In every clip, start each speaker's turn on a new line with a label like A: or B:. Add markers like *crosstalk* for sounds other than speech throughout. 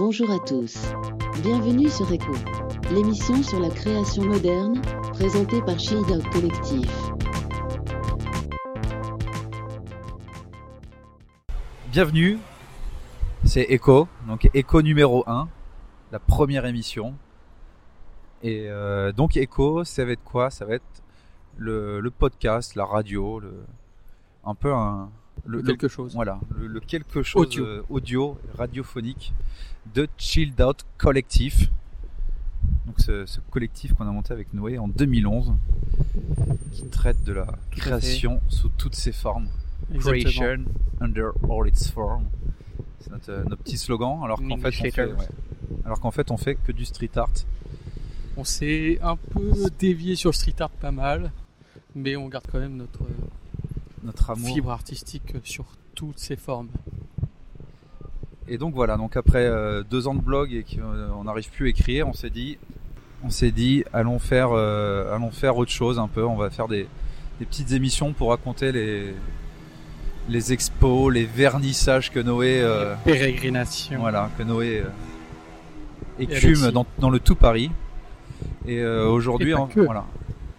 A: Bonjour à tous. Bienvenue sur Echo, l'émission sur la création moderne, présentée par Shield Out Collectif.
B: Bienvenue, c'est Echo, donc Echo numéro 1, la première émission. Et euh, donc Echo, ça va être quoi? Ça va être le, le podcast, la radio, le, un peu un,
C: le, quelque chose.
B: Voilà, le, le quelque chose
C: Audio.
B: euh, audio, radiophonique de Chilled Out Collectif. Donc ce, ce collectif qu'on a monté avec Noé en 2011, qui traite de la création sous toutes ses formes.
C: Exactement.
B: Creation under all its forms. C'est notre, euh, notre petit slogan. Alors qu'en fait, on fait, ouais. alors qu'en fait, on fait que du street art.
C: On s'est un peu dévié sur le street art pas mal, mais on garde quand même notre
B: Notre amour.
C: fibre artistique sur toutes ses formes.
B: Et donc voilà, donc après euh, deux ans de blog et qu'on n'arrive plus à écrire, on s'est dit, on s'est dit, allons faire, euh, allons faire autre chose un peu. On va faire des, des petites émissions pour raconter les les expos, les vernissages que Noé, euh,
C: Pérégrination.
B: voilà, que Noé euh, écume dans, dans le tout Paris. Et euh, aujourd'hui, voilà.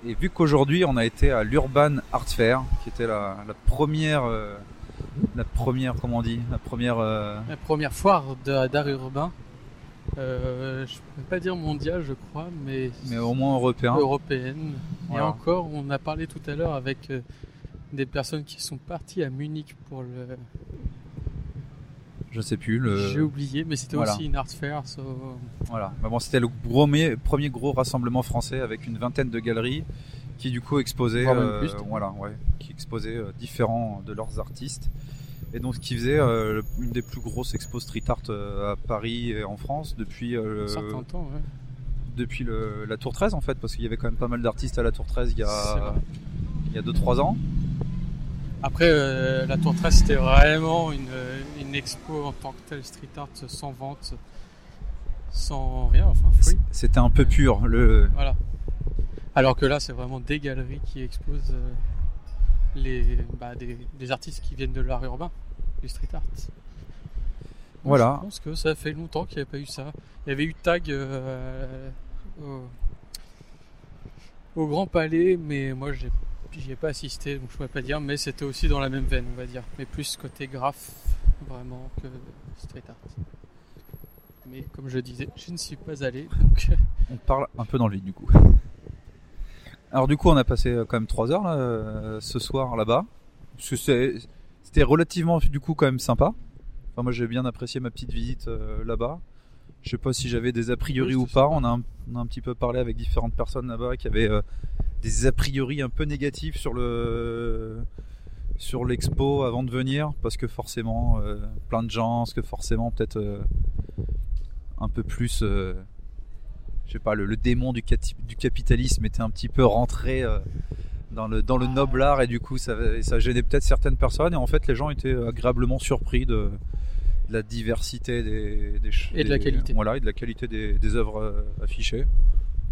B: Et vu qu'aujourd'hui on a été à l'Urban Art Fair, qui était la, la première, euh, la première, comment on dit, la première. euh,
C: La première foire d'art urbain. Euh, je ne peux pas dire mondiale, je crois, mais,
B: mais au moins européen.
C: européenne.
B: Voilà.
C: Et encore, on a parlé tout à l'heure avec euh, des personnes qui sont parties à Munich pour le.
B: Je sais plus le.
C: J'ai oublié, mais c'était
B: voilà.
C: aussi une art fair. so-
B: Voilà. Mais bon, c'était le premier, premier gros rassemblement français avec une vingtaine de galeries qui du coup
C: même
B: euh,
C: plus.
B: voilà, ouais, qui exposaient euh, différents de leurs artistes. Et donc, ce qui faisait euh, une des plus grosses expos street art euh, à Paris et en France depuis euh,
C: un certain temps, ouais.
B: depuis le, la Tour 13 en fait, parce qu'il y avait quand même pas mal d'artistes à la Tour 13 il y a il y a 2-3 ans.
C: Après, euh, la Tour 13, c'était vraiment une, une expo en tant que telle, street art, sans vente, sans rien, enfin free.
B: C'était un peu pur. Le,
C: Voilà. Alors que là, c'est vraiment des galeries qui exposent euh, les, bah, des, des artistes qui viennent de l'art urbain, du street art. Donc,
B: Voilà.
C: Je pense que ça fait longtemps qu'il n'y a pas eu ça. Il y avait eu Tag euh, au, au Grand Palais, mais moi, j'ai j'y ai pas assisté, donc je pourrais pas dire, mais c'était aussi dans la même veine, on va dire. Mais plus côté graphe, vraiment, que street art. Mais comme je disais, je ne suis pas allé, donc
B: On parle un peu dans le vide du coup. *laughs* Alors du coup on a passé euh, quand même 3 heures là, euh, ce soir là-bas. C'était relativement du coup quand même sympa. Enfin moi j'ai bien apprécié ma petite visite euh, là-bas. Je sais pas si j'avais des a priori
C: Oui,
B: ou pas. On a, un, on a un petit peu parlé avec différentes personnes là-bas qui avaient euh, des a priori un peu négatifs sur le sur l'expo avant de venir parce que forcément euh, plein de gens, parce que forcément peut-être un peu plus je sais pas, le, le démon du, du capitalisme était un petit peu rentré euh, dans le, dans le noble art et du coup ça, gênait peut-être certaines personnes et en fait les gens étaient agréablement surpris de, de la diversité des, des
C: Et de la qualité.
B: Voilà, et de la qualité des, des œuvres euh, affichées.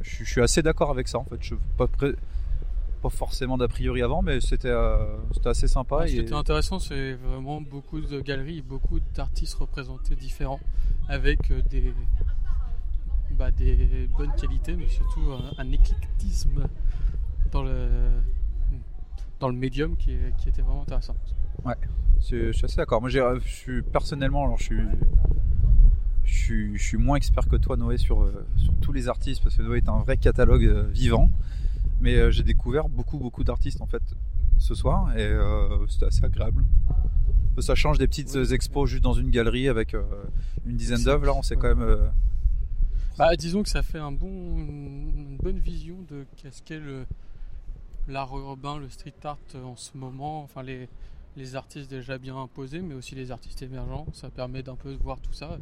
B: Je, suis- je suis assez d'accord avec ça en fait. Je, pas, pas forcément d'a priori avant, mais c'était euh, c'était assez sympa.
C: ce qui
B: et-
C: était intéressant, c'est vraiment beaucoup de galeries, beaucoup d'artistes représentés différents, avec des, bah, des bonnes qualités, mais surtout un, un éclectisme dans le, dans le médium qui, est- qui était vraiment intéressant.
B: C'est- Je suis assez d'accord. Moi, j'ai- je suis personnellement, alors je suis, je suis, je suis moins expert que toi, Noé, sur, euh, sur tous les artistes, parce que Noé est un vrai catalogue euh, vivant. Mais euh, j'ai découvert beaucoup, beaucoup d'artistes en fait ce soir, et euh, c'était assez agréable. Ça change des petites euh, expos juste dans une galerie avec euh, une dizaine d'œuvres. Là, on s'est
C: ouais.
B: quand même. euh,
C: Bah, disons que ça fait une bonne vision de qu'est-ce qu'est l'art urbain, le street art en ce moment, enfin les, artistes déjà bien imposés, mais aussi les artistes émergents. Ça permet d'un peu voir tout ça.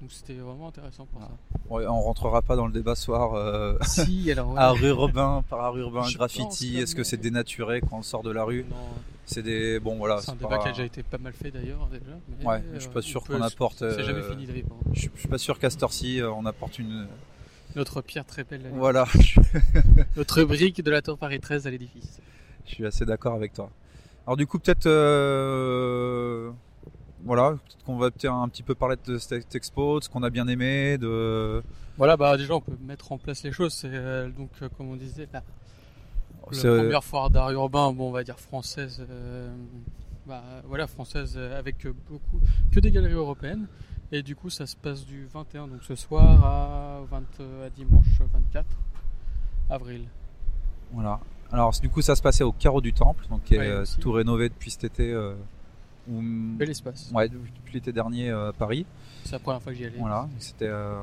C: Donc c'était vraiment intéressant pour
B: ouais, on rentrera pas dans le débat ce soir. euh,
C: ça. si, alors. *laughs* ouais.
B: art urbain, par art urbain,
C: Je
B: graffiti. Est-ce que c'est dénaturé quand on sort de la rue
C: Non,
B: C'est des bon voilà.
C: c'est un débat
B: pas-
C: qui a déjà été pas mal fait d'ailleurs. Déjà, mais,
B: Ouais, je suis pas
C: euh,
B: sûr qu'on apporte,
C: C'est jamais
B: euh,
C: fini d'ailleurs.
B: Je suis- je suis pas sûr qu'à cette heure-ci, euh, on apporte une.
C: Notre pierre très belle.
B: Voilà, *laughs*
C: Notre brique de la tour Paris 13 à l'édifice.
B: je suis assez d'accord avec toi. Alors du coup, peut-être euh, voilà, peut-être qu'on va peut-être un petit peu parler de cette expo, de ce qu'on a bien aimé, de.
C: Voilà, bah déjà on peut mettre en place les choses. C'est euh, donc euh, comme on disait la, la
B: C'est-
C: première foire d'art urbain, bon on va dire française, euh, bah, voilà française euh, avec beaucoup que des galeries européennes. Et du coup ça se passe du 21 donc ce soir à, 20, à dimanche 24 avril.
B: Voilà. Alors du coup, ça se passait au Carreau du Temple, donc qui est
C: Ouais,
B: euh,
C: aussi.
B: tout rénové depuis cet été. Euh, ou-
C: Bel espace.
B: Ouais, depuis l'été dernier euh, à Paris.
C: C'est la première fois que j'y allais.
B: Voilà, c'était euh,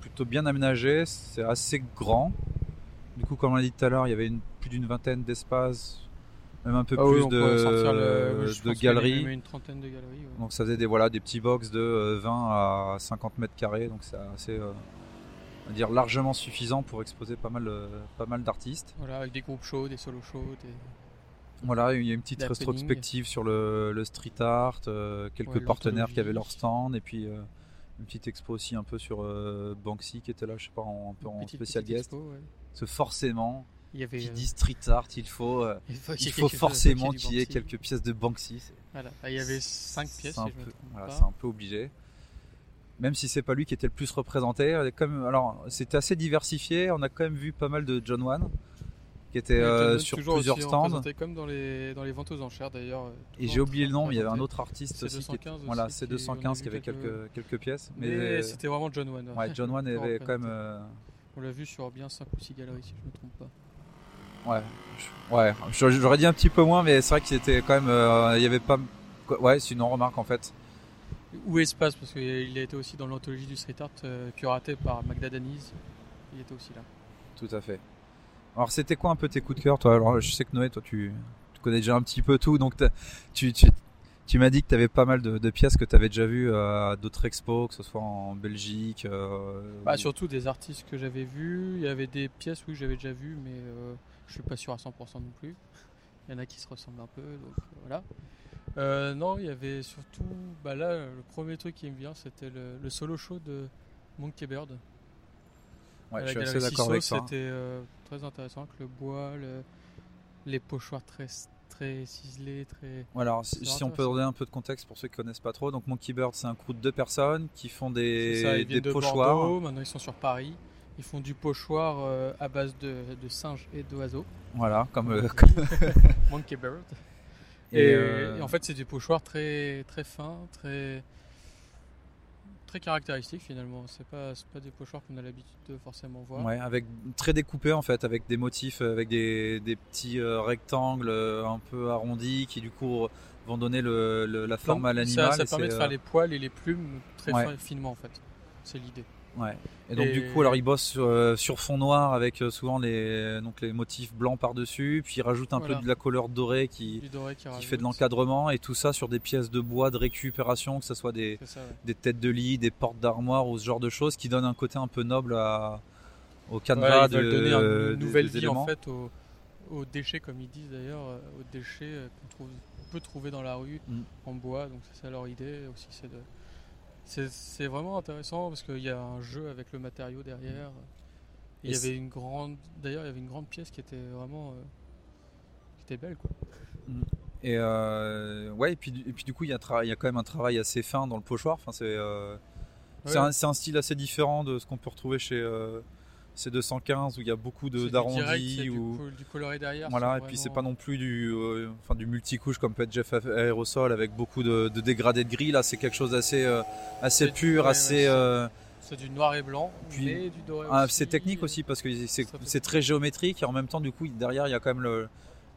B: plutôt bien aménagé, c'est assez grand. Du coup, comme on l'a dit tout à l'heure, il y avait une- plus d'une vingtaine d'espaces, même un peu
C: Ah
B: plus
C: le-
B: de, galeries.
C: même Une trentaine de galeries. ouais.
B: Donc ça faisait des, voilà, des petits box de euh, 20 à 50 mètres carrés, donc c'est assez, euh, on va dire largement suffisant pour exposer pas mal, euh, pas mal d'artistes.
C: Voilà, avec des groupes chauds, des solos chauds, des...
B: Voilà, il y a une petite rétrospective sur le, le street art, euh, quelques
C: Ouais,
B: partenaires qui avaient leur stand, et puis euh, une petite expo aussi un peu sur euh, Banksy qui était là, je sais pas, en, un peu en spécial guest.
C: expo, ouais.
B: Parce que forcément,
C: Il y avait.
B: qui dit street art, il faut,
C: il
B: il forcément qu'il y ait quelques pièces de Banksy.
C: Voilà. Ah, Il y avait 5 pièces,
B: c'est un
C: si
B: peu-
C: trompe
B: voilà,
C: pas.
B: c'est un peu obligé. Même si c'est pas lui qui était le plus représenté, alors c'était assez diversifié. On a quand même vu pas mal de John Wan, qui était euh, sur plusieurs stands.
C: représenté comme dans les, dans les ventes aux enchères d'ailleurs. euh,
B: Et j'ai oublié le nom, mais il y avait un autre artiste aussi. Qui,
C: 215 aussi,
B: voilà, c'est
C: on a
B: 215
C: vu
B: qui avait
C: quelques-
B: quelques, quelques pièces.
C: Mais,
B: Mais,
C: c'était vraiment John Wan.
B: ouais, John *laughs* avait quand même. euh,
C: On l'a vu sur bien 5 ou 6 galeries si je me trompe pas.
B: ouais, ouais, j'aurais dit un petit peu moins, mais c'est vrai qu'il était quand même. euh, il y avait pas. Ouais, c'est une remarque en fait.
C: Ou Espace, parce qu'il a été aussi dans l'anthologie du street art curaté par Magda Daniz. Il était aussi là.
B: Tout à fait. Alors, c'était quoi un peu tes coups de cœur, toi? Alors, je sais que Noé, toi, tu, tu connais déjà un petit peu tout, donc tu, tu, tu m'as dit que tu avais pas mal de, de pièces que tu avais déjà vues euh, à d'autres expos, que ce soit en Belgique. euh,
C: Bah,
B: ou-
C: surtout des artistes que j'avais vus. Il y avait des pièces oui, que j'avais déjà vues, mais euh, je suis pas sûr à 100% non plus. Il y en a qui se ressemblent un peu, donc voilà. Euh, non, il y avait surtout. Bah là, le premier truc qui me vient, c'était le, le solo show de Monkey Bird.
B: Ouais, je suis assez d'accord avec ça.
C: C'était euh, très intéressant avec le bois, le- les pochoirs très, très ciselés, très.
B: Voilà, alors, si, on peut donner un peu de contexte pour ceux qui connaissent pas trop, donc Monkey Bird, c'est un crew de deux personnes qui font
C: C'est ça,
B: des,
C: ils
B: des
C: de
B: pochoirs.
C: Bordeaux, maintenant ils sont sur Paris. Ils font du pochoir euh, à base de, de singes et d'oiseaux.
B: Voilà, comme. euh, *laughs*
C: Monkey Bird.
B: Et,
C: Et, et en fait, c'est des pochoirs très, très fins, très, très caractéristiques finalement. C'est pas, c'est pas des pochoirs qu'on a l'habitude de forcément voir.
B: Ouais, avec très découpé en fait, avec des motifs, euh, avec des, des petits euh, rectangles euh, un peu arrondis qui du coup vont donner le, le- la forme à l'animal.
C: Ça, ça
B: et
C: permet de faire les poils et les plumes très
B: Ouais.
C: finement en fait. C'est l'idée.
B: Ouais. Et donc
C: Et-
B: du coup, alors ils bossent sur, euh, sur fond noir avec euh, souvent les donc les motifs blancs par dessus, puis ils rajoutent un
C: Voilà.
B: peu de la couleur dorée qui,
C: Du doré qui,
B: qui
C: rajoute.
B: fait de l'encadrement et tout ça sur des pièces de bois de récupération, que ce soit des,
C: ça, ouais.
B: des têtes de lit, des portes d'armoire ou ce genre de choses qui donnent un côté un peu noble à, au
C: Ouais,
B: canevas
C: veulent
B: de,
C: donner une nouvelle
B: des
C: vie en fait aux, aux déchets, comme ils disent d'ailleurs, euh, aux déchets euh, qu'on trouve, peut trouver dans la rue
B: Mm.
C: en bois. Donc c'est ça leur idée aussi, c'est de. C'est, vraiment intéressant parce qu'il y a un jeu avec le matériau derrière. Et Il y avait une grande, d'ailleurs il y avait une grande pièce qui était vraiment, euh, qui était belle quoi.
B: Et euh, ouais, et puis, du- et puis du coup, il y, a il y a quand même un travail assez fin dans le pochoir. Enfin, c'est euh,
C: Ouais.
B: un style assez différent de ce qu'on peut retrouver chez euh, C215 où il y a beaucoup
C: C'est du
B: d'arrondis.
C: direct, il y a du,
B: ou-
C: co- du coloré derrière.
B: Voilà, et
C: c'est
B: puis c'est
C: vraiment-
B: pas non plus du, euh, enfin, du multicouche comme peut être Jeff Aerosol avec beaucoup de, de dégradés de gris. Là, c'est quelque chose d'assez euh, assez
C: C'est-
B: pur, assez.
C: c'est-
B: euh,
C: C'est du noir et blanc,
B: Puis,
C: mais du doré
B: ah, c'est technique aussi parce que c'est c'est très géométrique et en même temps, du coup, derrière, il y a quand même le,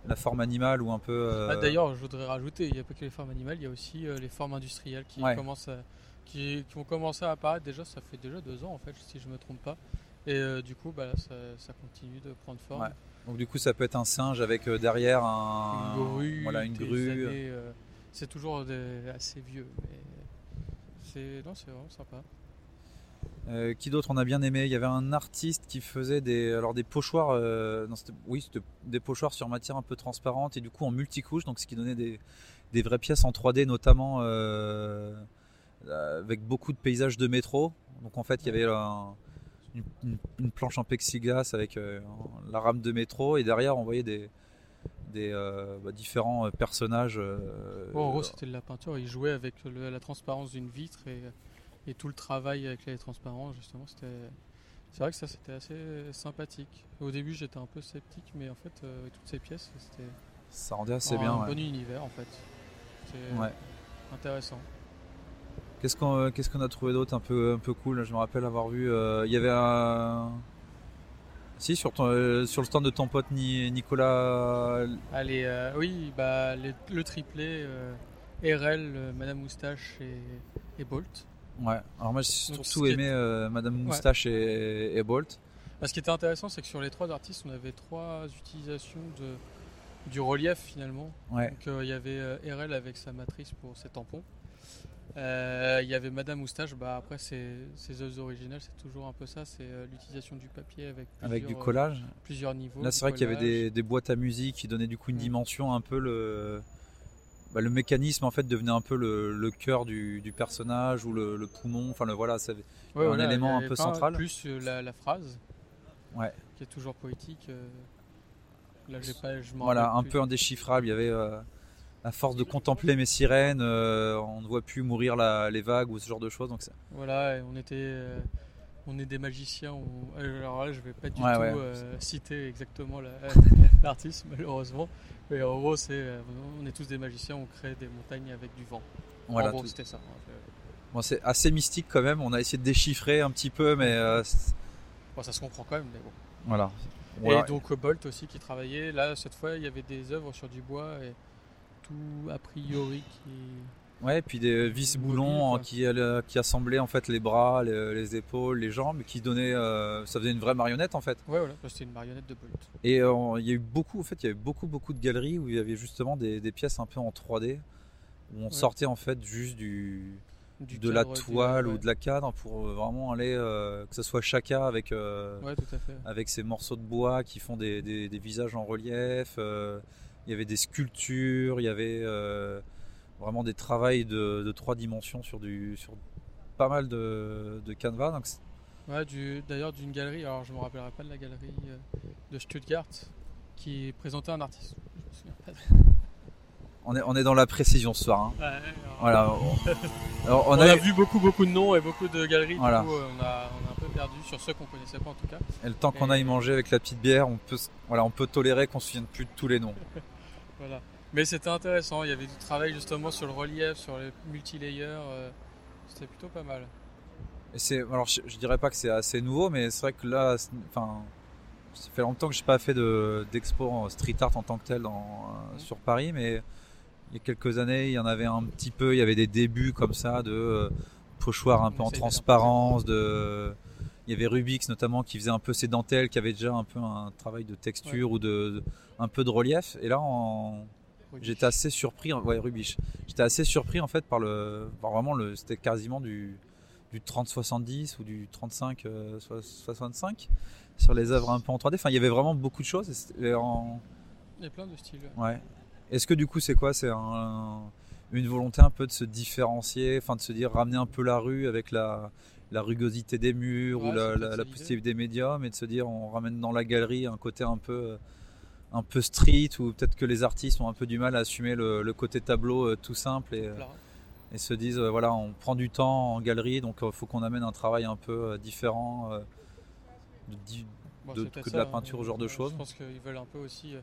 B: la forme animale ou un peu.
C: Ah, D'ailleurs, je voudrais rajouter, il n'y a pas que les formes animales, il y a aussi les formes industrielles qui,
B: Ouais.
C: commencent à- qui, qui ont commencé à apparaître déjà, ça fait déjà deux ans en fait, si je me trompe pas. Et euh, du coup, bah, là, ça, ça continue de prendre forme.
B: Ouais. Donc du coup, ça peut être un singe avec euh, derrière un,
C: Une grue,
B: voilà une grue.
C: euh, c'est toujours des- assez vieux, mais c'est non, c'est vraiment sympa.
B: Qui d'autre on a bien aimé? Il y avait un artiste qui faisait des alors des pochoirs. non, oui, c'était des pochoirs sur matière un peu transparente et du coup en multicouche, donc ce qui donnait des, des vraies pièces en 3D, notamment avec beaucoup de paysages de métro. Donc en fait, il y avait un- une, planche en plexiglas avec euh, la rame de métro et derrière on voyait des des euh, bah, différents euh, personnages. euh,
C: Bon, en gros, c'était de la peinture. Il jouait avec le- la transparence d'une vitre et, et tout le travail avec les transparents, justement. C'était, c'est vrai que ça, c'était assez sympathique. Au début, j'étais un peu sceptique, mais en fait, avec toutes ces pièces, c'était
B: ça rendait assez
C: un
B: bien. ouais.
C: bon univers, en fait.
B: Ouais.
C: intéressant.
B: Qu'est-ce qu'on euh, qu'est-ce qu'on a trouvé d'autre un peu un peu cool? Je me rappelle avoir vu. euh, Il y avait un. Si sur ton, euh, sur le stand de ton pote Ni- Nicolas.
C: Allez, euh, oui, bah, les- le triplé, euh, RL, euh, Madame Moustache et, et Bolt.
B: Ouais. Alors moi j'ai surtout aimé Madame Moustache et, et Bolt.
C: Bah, ce qui était intéressant, c'est que sur les trois artistes, on avait trois utilisations de, du relief finalement.
B: Ouais.
C: Donc il y avait RL avec sa matrice pour ses tampons. Euh, Il y avait Madame Moustache, bah, après ses, ses œuvres originales, c'est toujours un peu ça, c'est euh, l'utilisation du papier avec
B: du
C: euh,
B: collage.
C: plusieurs niveaux.
B: Là c'est vrai qu'il y avait des, des boîtes à musique qui donnaient du coup une
C: Mm.
B: dimension un peu le. bah, le mécanisme en fait devenait un peu le, le cœur du, du personnage ou le, le poumon. Enfin le voilà.
C: Ouais,
B: un
C: voilà,
B: élément un peu central.
C: Plus euh, la, la phrase,
B: Ouais.
C: qui est toujours poétique. euh, Là, j'ai pas, je m'en
B: Voilà, un peu indéchiffrable. Il y avait, euh, à force de contempler mes sirènes, euh, on ne voit plus mourir la- les vagues ou ce genre de choses. Donc
C: Voilà, on était, euh, on est des magiciens. on- Alors là, je vais pas du
B: Ouais,
C: tout
B: ouais.
C: euh, citer exactement la- *laughs* l'artiste, malheureusement. Mais en gros, c'est, euh, on est tous des magiciens. On crée des montagnes avec du vent.
B: voilà,
C: en gros,
B: tout-
C: c'était ça. hein,
B: bon, c'est assez mystique quand même. On a essayé de déchiffrer un petit peu, mais euh,
C: Bon, ça se comprend quand même, mais bon.
B: voilà. Voilà.
C: Et donc euh, Bolt aussi qui travaillait. Là, cette fois, il y avait des œuvres sur du bois et tout a priori qui.
B: Ouais, et puis des vis boulons hein, qui, euh, qui assemblaient en fait les bras, les, les épaules, les jambes, qui donnaient, euh, ça faisait une vraie marionnette en fait.
C: Ouais, voilà, bah, c'était une marionnette de Bolt.
B: Et euh, il y a eu beaucoup, en fait, il y avait beaucoup, beaucoup de galeries où il y avait justement des, des pièces un peu en 3D où on
C: Ouais.
B: sortait en fait juste du,
C: Du
B: de la toile ou de la cadre pour euh, vraiment aller, euh, que ce soit Chaka avec, euh,
C: Ouais,
B: avec ces morceaux de bois qui font des, des- des visages en relief. euh, il y avait des sculptures, il y avait euh, vraiment des travails de, de trois dimensions sur, du, sur pas mal de, de canevas. Donc
C: Ouais, du, d'ailleurs d'une galerie, alors je me rappellerai pas de la galerie euh, de Stuttgart qui présentait un artiste. Je me souviens pas.
B: on, est, on est dans la précision ce soir. hein.
C: Ouais, alors,
B: Voilà. on- Alors,
C: on,
B: on
C: a,
B: a,
C: vu beaucoup beaucoup de noms et beaucoup de galeries.
B: Voilà.
C: Du coup, euh, on a, on a un peu perdu sur ceux qu'on connaissait pas en tout cas.
B: et le temps qu'on aille manger avec la petite bière, on peut, voilà, on peut tolérer qu'on se souvienne plus de tous les noms. *laughs*
C: Voilà. Mais c'était intéressant. Il y avait du travail justement sur le relief, sur les multilayers. euh, c'était plutôt pas mal.
B: Et c'est, alors je, je dirais pas que c'est assez nouveau, mais c'est vrai que là, enfin, ça fait longtemps que j'ai pas fait de, d'expo en street art en tant que tel dans,
C: Mhm.
B: sur Paris, mais il y a quelques années, il y en avait un petit peu, il y avait des débuts comme ça de euh, pochoirs un peu en transparence, de, il y avait Rubix notamment qui faisait un peu ses dentelles, qui avait déjà un peu un travail de texture ou de, de- un peu de relief, et là en, J'étais assez surpris, ouais, Rubich. J'étais assez surpris en fait par le, par vraiment le, c'était quasiment du, du 30-70 ou du 35-65 sur les œuvres un peu en 3D. Enfin, il y avait vraiment beaucoup de choses. et c'était en-
C: Il y a plein de styles.
B: ouais. Est-ce que du coup, c'est quoi? C'est un- une volonté un peu de se différencier, enfin de se dire ramener un peu la rue avec la, la rugosité des murs
C: Ouais,
B: ou la, la, des médiums et de se dire on ramène dans la galerie un côté un peu un peu street ou peut-être que les artistes ont un peu du mal à assumer le, le côté tableau euh, tout simple et, euh, et se disent euh, voilà on prend du temps en galerie donc il faut qu'on amène un travail un peu euh, différent euh, de
C: bon,
B: que de la peinture,
C: hein.
B: ce genre de
C: Je
B: choses.
C: pense qu'ils veulent un peu aussi, euh,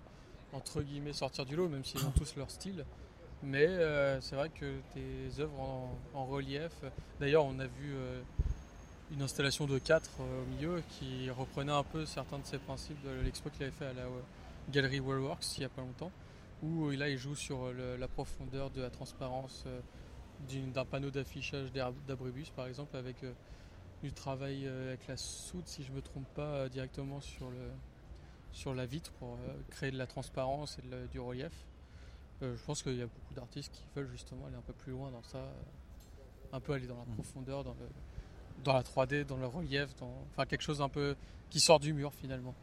C: entre guillemets, sortir du lot, même s'ils ont tous leur style. Mais euh, c'est vrai que tes œuvres en, relief. D'ailleurs, on a vu euh, une installation de 4 au milieu qui reprenait un peu certains de ces principes de l'expo qu'il avait fait à la euh, galerie Worldworks il n'y a pas longtemps. Où euh, là, il joue sur euh, la profondeur de la transparence euh, d'un panneau d'affichage d'abribus, par exemple, avec euh, du travail euh, avec la soude, si je ne me trompe pas, euh, directement sur, le, sur la vitre pour euh, créer de la transparence et du relief. Euh, je pense qu'il y a beaucoup d'artistes qui veulent justement aller un peu plus loin dans ça, euh, un peu aller dans la
B: Mhm.
C: profondeur, dans, le, dans la 3D, dans le relief, dans, enfin quelque chose un peu qui sort du mur finalement.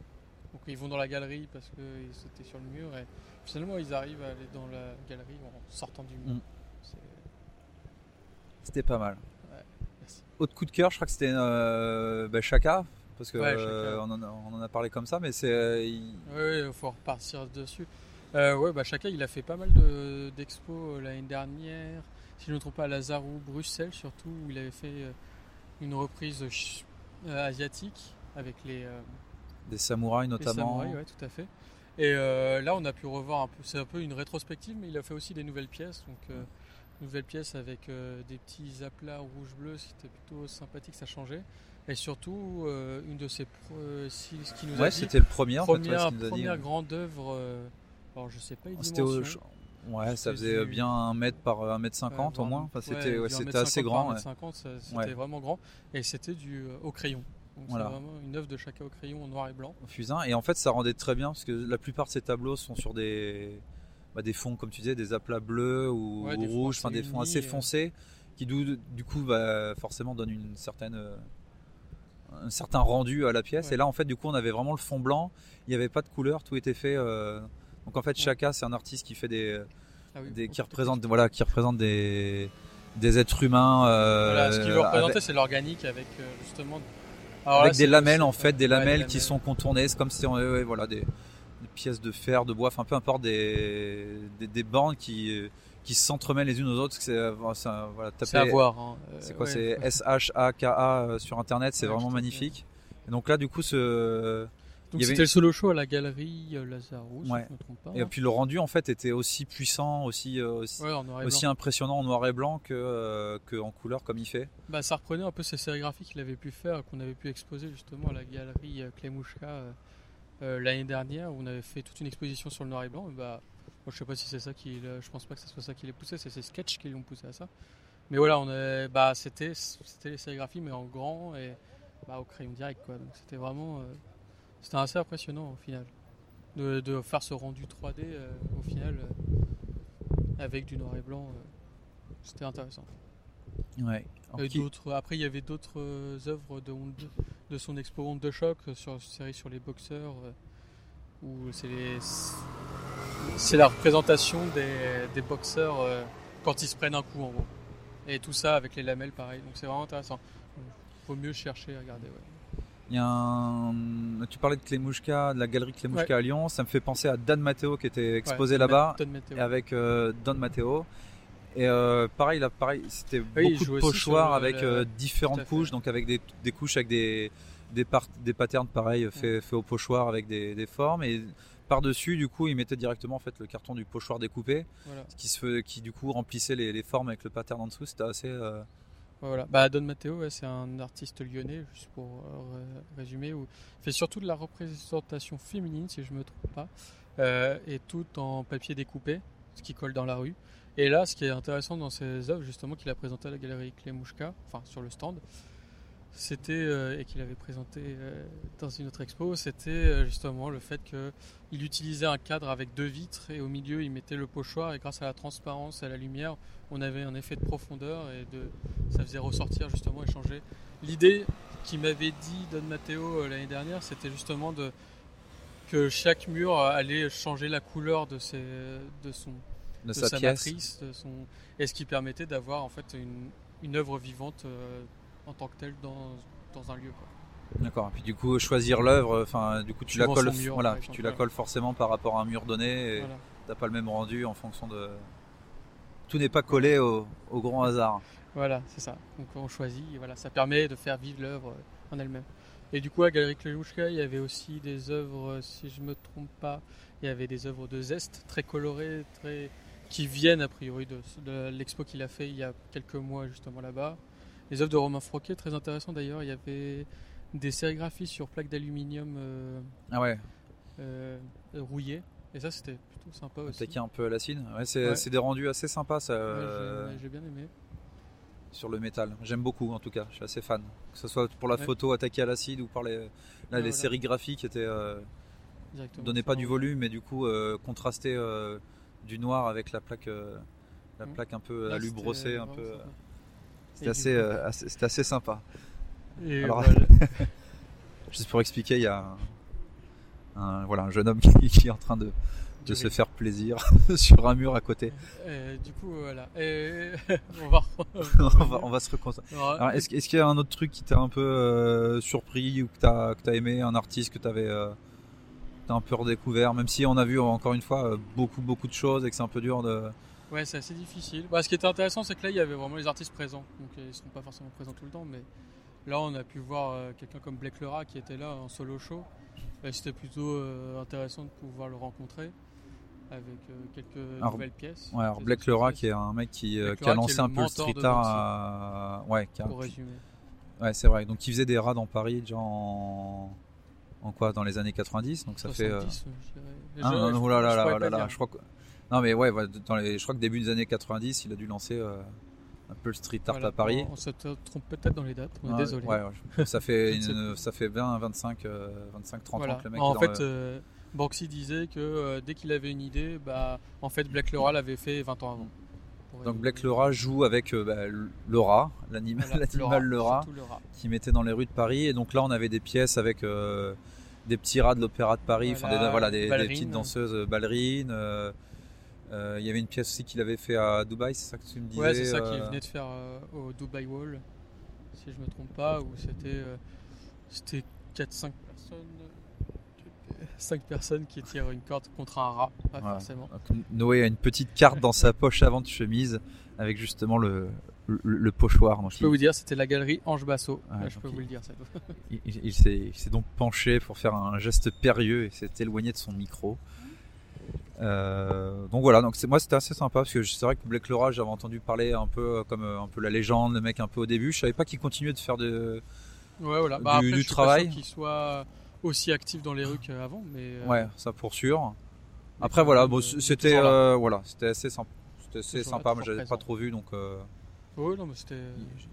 C: Donc ils vont dans la galerie parce que c'était sur le mur et finalement ils arrivent à aller dans la galerie en sortant du mur. C'est-
B: c'était pas mal
C: merci.
B: autre coup de cœur je crois que c'était euh, bah, Chaka parce
C: Ouais,
B: euh, en a, on en a parlé comme ça mais c'est euh, il-
C: Oui, il faut repartir dessus. Euh, ouais, bah Chaka, il a fait pas mal de- d'expos euh, l'année dernière. Si je ne me trompe pas, à Lazarou, Bruxelles surtout, où il avait fait euh, une reprise euh, asiatique avec les,
B: Des samouraïs notamment.
C: samouraïs, ouais, tout à fait. Et euh, là, on a pu revoir un peu. C'est un peu une rétrospective, mais il a fait aussi des nouvelles pièces. Donc, euh, nouvelles pièces avec euh, des petits aplats rouge-bleu, c'était plutôt sympathique, ça changeait. Et surtout, une de ses. ce qui nous a
B: Ouais, c'était le premier en fait. ouais, ce nous a dit,
C: première
B: ouais.
C: grande œuvre. Alors, je sais pas,
B: C'était. Ouais, ça faisait
C: du-
B: bien 1 mètre par 1 mètre 50
C: Ouais,
B: au moins. Enfin, c'était
C: ouais,
B: ouais,
C: du
B: c'était
C: 1m50
B: assez grand. ouais.
C: 1m50, ça- c'était
B: Ouais.
C: vraiment grand. Et c'était du euh, au crayon. Donc
B: Voilà.
C: vraiment une œuvre de Chaka au crayon en noir et blanc.
B: au fusain. Et en fait, ça rendait très bien parce que la plupart de ces tableaux sont sur des, bah, des fonds, comme tu disais, des aplats bleus ou, rouges, enfin des fonds
C: unis,
B: assez foncés, qui du, du coup, bah, forcément, donnent une certaine, euh, un certain rendu à la pièce. Et là, en fait, du coup, on avait vraiment le fond blanc. Il n'y avait pas de couleur, tout était fait. euh, Donc en fait. Chaka, c'est un artiste qui fait des,
C: Ah oui,
B: des qui représente, voilà, qui représente des des êtres humains euh,
C: Voilà, ce qu'il veut représenter,
B: avec-
C: c'est l'organique avec euh, justement. Alors
B: avec
C: là,
B: des lamelles en fait, des
C: ouais,
B: lamelles qui sont contournées, c'est comme si on ouais, voilà des, des pièces de fer, de bois, enfin peu importe des des, des bandes qui euh, qui s'entremêlent les unes aux autres. C'est euh, voilà
C: à voir. hein. Euh,
B: C'est quoi
C: ouais.
B: C'est S H A K A sur internet, c'est vraiment magnifique. Et donc là du coup ce
C: Donc
B: avait-
C: c'était le solo show à la galerie euh, Lazaro, si
B: Ouais.
C: je me trompe pas.
B: et puis le rendu en fait était aussi puissant, aussi euh, aussi,
C: Ouais,
B: impressionnant en noir et blanc que euh, que en couleur comme il fait.
C: Bah, ça reprenait un peu ces sérigraphies qu'il avait pu faire, qu'on avait pu exposer justement à la galerie Klemouchka euh, l'année dernière, où on avait fait toute une exposition sur le noir et blanc. Et bah, moi, je sais pas si c'est ça qui, je pense pas que ce soit ça qui les poussé, c'est ces sketchs qui l'ont poussé à ça. Mais voilà, on bah, c'était, c'était les sérigraphies, mais en grand et bah, au crayon direct, quoi. Donc c'était vraiment, euh, c'était assez impressionnant au final, de, de faire ce rendu 3D euh, au final euh, avec du noir et blanc. euh, c'était intéressant.
B: Ouais.
C: Et
B: qui-
C: après, il y avait d'autres œuvres de, de son expo Honte de choc sur une série sur les boxeurs où c'est les- c'est la représentation des, des boxeurs euh, quand ils se prennent un coup en gros. Et tout ça avec les lamelles pareil. Donc c'est vraiment intéressant. Faut mieux chercher à regarder. ouais.
B: Il y a un... Tu parlais de Klemouchka, de la galerie Klemouchka à Lyon. Ça me fait penser à Dan Matteo qui était exposé
C: Ouais,
B: là-bas avec euh, Don Matteo. Et euh, pareil, là, pareil, c'était
C: Oui,
B: beaucoup de pochoirs
C: euh,
B: avec
C: le-
B: euh, différentes couches, donc avec des, des couches avec des des, des patterns pareils faits fait au pochoir avec des, des formes et par dessus du coup il mettait directement en fait le carton du pochoir découpé
C: Voilà.
B: qui se qui du coup remplissait les, les formes avec le pattern en dessous c'était assez euh,
C: Ouais, Voilà. Bah, Don Matteo, c'est un artiste lyonnais, juste pour euh, ré- résumer, où il fait surtout de la représentation féminine, si je me trompe pas, euh, et tout en papier découpé, ce qui colle dans la rue. Et là, ce qui est intéressant dans ses œuvres, justement, qu'il a présenté à la galerie Klemouchka, enfin sur le stand, c'était euh, et qu'il avait présenté euh, dans une autre expo, c'était euh, justement le fait qu'il utilisait un cadre avec deux vitres et au milieu il mettait le pochoir et grâce à la transparence et à la lumière, on avait un effet de profondeur et de ça faisait ressortir justement et changer. L'idée qui m'avait dit Don Matteo l'année dernière, c'était justement de que chaque mur allait changer la couleur de, ses, de son
B: de,
C: de
B: sa,
C: sa matrice, de son et ce qui permettait d'avoir en fait une, une œuvre vivante en tant que telle dans, dans un lieu.
B: d'accord et puis du coup choisir l'œuvre enfin du coup tu la colles
C: mur,
B: voilà puis tu la colles forcément par rapport à un mur donné et
C: Voilà.
B: t'as pas le même rendu en fonction de tout n'est pas collé au, au grand hasard
C: Voilà, c'est ça. Donc on choisit, et voilà, ça permet de faire vivre l'œuvre en elle-même. Et du coup, à Galerie Klelouchka, il y avait aussi des œuvres, si je me trompe pas, il y avait des œuvres de zeste très colorées, très qui viennent a priori de, de l'expo qu'il a fait il y a quelques mois justement là-bas. Les œuvres de Romain Froquet, très intéressant d'ailleurs. Il y avait des sérigraphies sur plaques d'aluminium euh,
B: ah ouais
C: euh, rouillées. Et ça, c'était plutôt sympa aussi.
B: attaquer un peu à l'acide ouais, c'est
C: Ouais.
B: des rendus assez sympas ça
C: Ouais,
B: euh,
C: j'ai- bien aimé.
B: sur le métal. J'aime beaucoup en tout cas, je suis assez fan. Que ce soit pour la photo attaquée à l'acide ou par les, là, les
C: voilà.
B: sérigraphies qui étaient, euh, donnaient pas du volume mais du coup euh, du noir avec la plaque, la plaque un peu
C: Là,
B: alu
C: c'était
B: brossée, un peu.
C: sympa.
B: C'était assez, euh, assez- sympa.
C: Et
B: Alors-
C: voilà. *laughs*
B: Juste pour expliquer, il y a un, un- voilà, un jeune homme *laughs* qui, qui est en train de, de se faire plaisir *laughs* sur un mur à côté.
C: Et du coup, voilà. Et on va.
B: on, va, on va se reconcentrer. Est-ce, qu'il y a un autre truc qui t'a un peu euh, surpris ou que t'as, t'as aimé, un artiste que t'avais, euh, un peu redécouvert, même si on a vu encore une fois beaucoup beaucoup de choses et que c'est un peu dur de.
C: Ouais, c'est assez difficile. Bah, ce qui était intéressant, c'est que là, il y avait vraiment les artistes présents. Donc, ils ne seront pas forcément présents tout le temps, mais là, on a pu voir euh, quelqu'un comme Blake Lera qui était là en solo show. Et C'était plutôt euh, intéressant de pouvoir le rencontrer avec euh, quelques
B: Alors,
C: nouvelles pièces.
B: Ouais, alors
C: autres
B: Lera qui est un mec qui, euh, qui a
C: qui
B: lancé un peu le street art. À- Ouais, qui a-
C: Pour résumer.
B: ouais c'est vrai. Donc il faisait des rats dans Paris déjà en. En quoi? Dans les années 90 Donc ça fait. euh,
C: 70, euh, je dirais.
B: Ah,
C: Je-
B: non,
C: je-
B: non, oh là là là là là, je crois que. Non mais ouais, ouais, dans les, je crois que début des années 90, il a dû lancer euh, un peu le street art
C: Voilà,
B: à Paris.
C: On, on se trompe peut-être dans les dates, on est désolé.
B: ouais, ouais, ça fait, *laughs*
C: Je ne sais
B: une- ça fait 20, 25, euh, 25 30
C: Voilà.
B: ans que le mec
C: en
B: est dans
C: fait,
B: le-
C: euh, Banksy disait que euh, dès qu'il avait une idée, bah, en fait, Black Laura l'avait fait 20 ans avant.
B: Donc. Black Laura joue avec euh, bah, Laura, l'animal, Laura,
C: Laura.
B: qui mettait dans les rues de Paris. Et donc là, on avait des pièces avec euh, des petits rats de l'Opéra de Paris,
C: Voilà,
B: des, voilà, des, des
C: ballerines.
B: petites danseuses ballerines. euh, euh, Il y avait une pièce aussi qu'il avait fait à Dubaï, c'est ça que tu me disais
C: Ouais, c'est ça
B: euh,
C: qu'il venait de faire euh, au Dubai Wall, si je me trompe pas, où c'était euh, c'était 4-5 personnes. 5 personnes qui tirent une corde contre un rat, pas forcément.
B: Donc, Noé a une petite carte dans sa poche avant de chemise avec justement le, le, le pochoir. Donc
C: Je peux vous dire, c'était la galerie Ange Basso. Je peux
B: il-
C: vous le dire. Ça.
B: il, il s'est donc penché pour faire un geste périlleux et s'est éloigné de son micro. Euh, donc voilà, donc c'est moi c'était assez sympa parce que c'est vrai que Black Laura j'avais entendu parler un peu euh, comme euh, un peu la légende, le mec un peu au début. Je savais pas qu'il continuait de faire de
C: Ouais, voilà.
B: Du-
C: Bah, après,
B: du
C: je suis
B: travail.
C: qu'il soit aussi actif dans les rues qu'avant, mais
B: ouais ça pour sûr. Après voilà, bon, c'était euh, voilà, c'était assez sympa. C'était assez sympa, mais j'avais pas trop vu donc euh,
C: Ouais, non, mais c'était.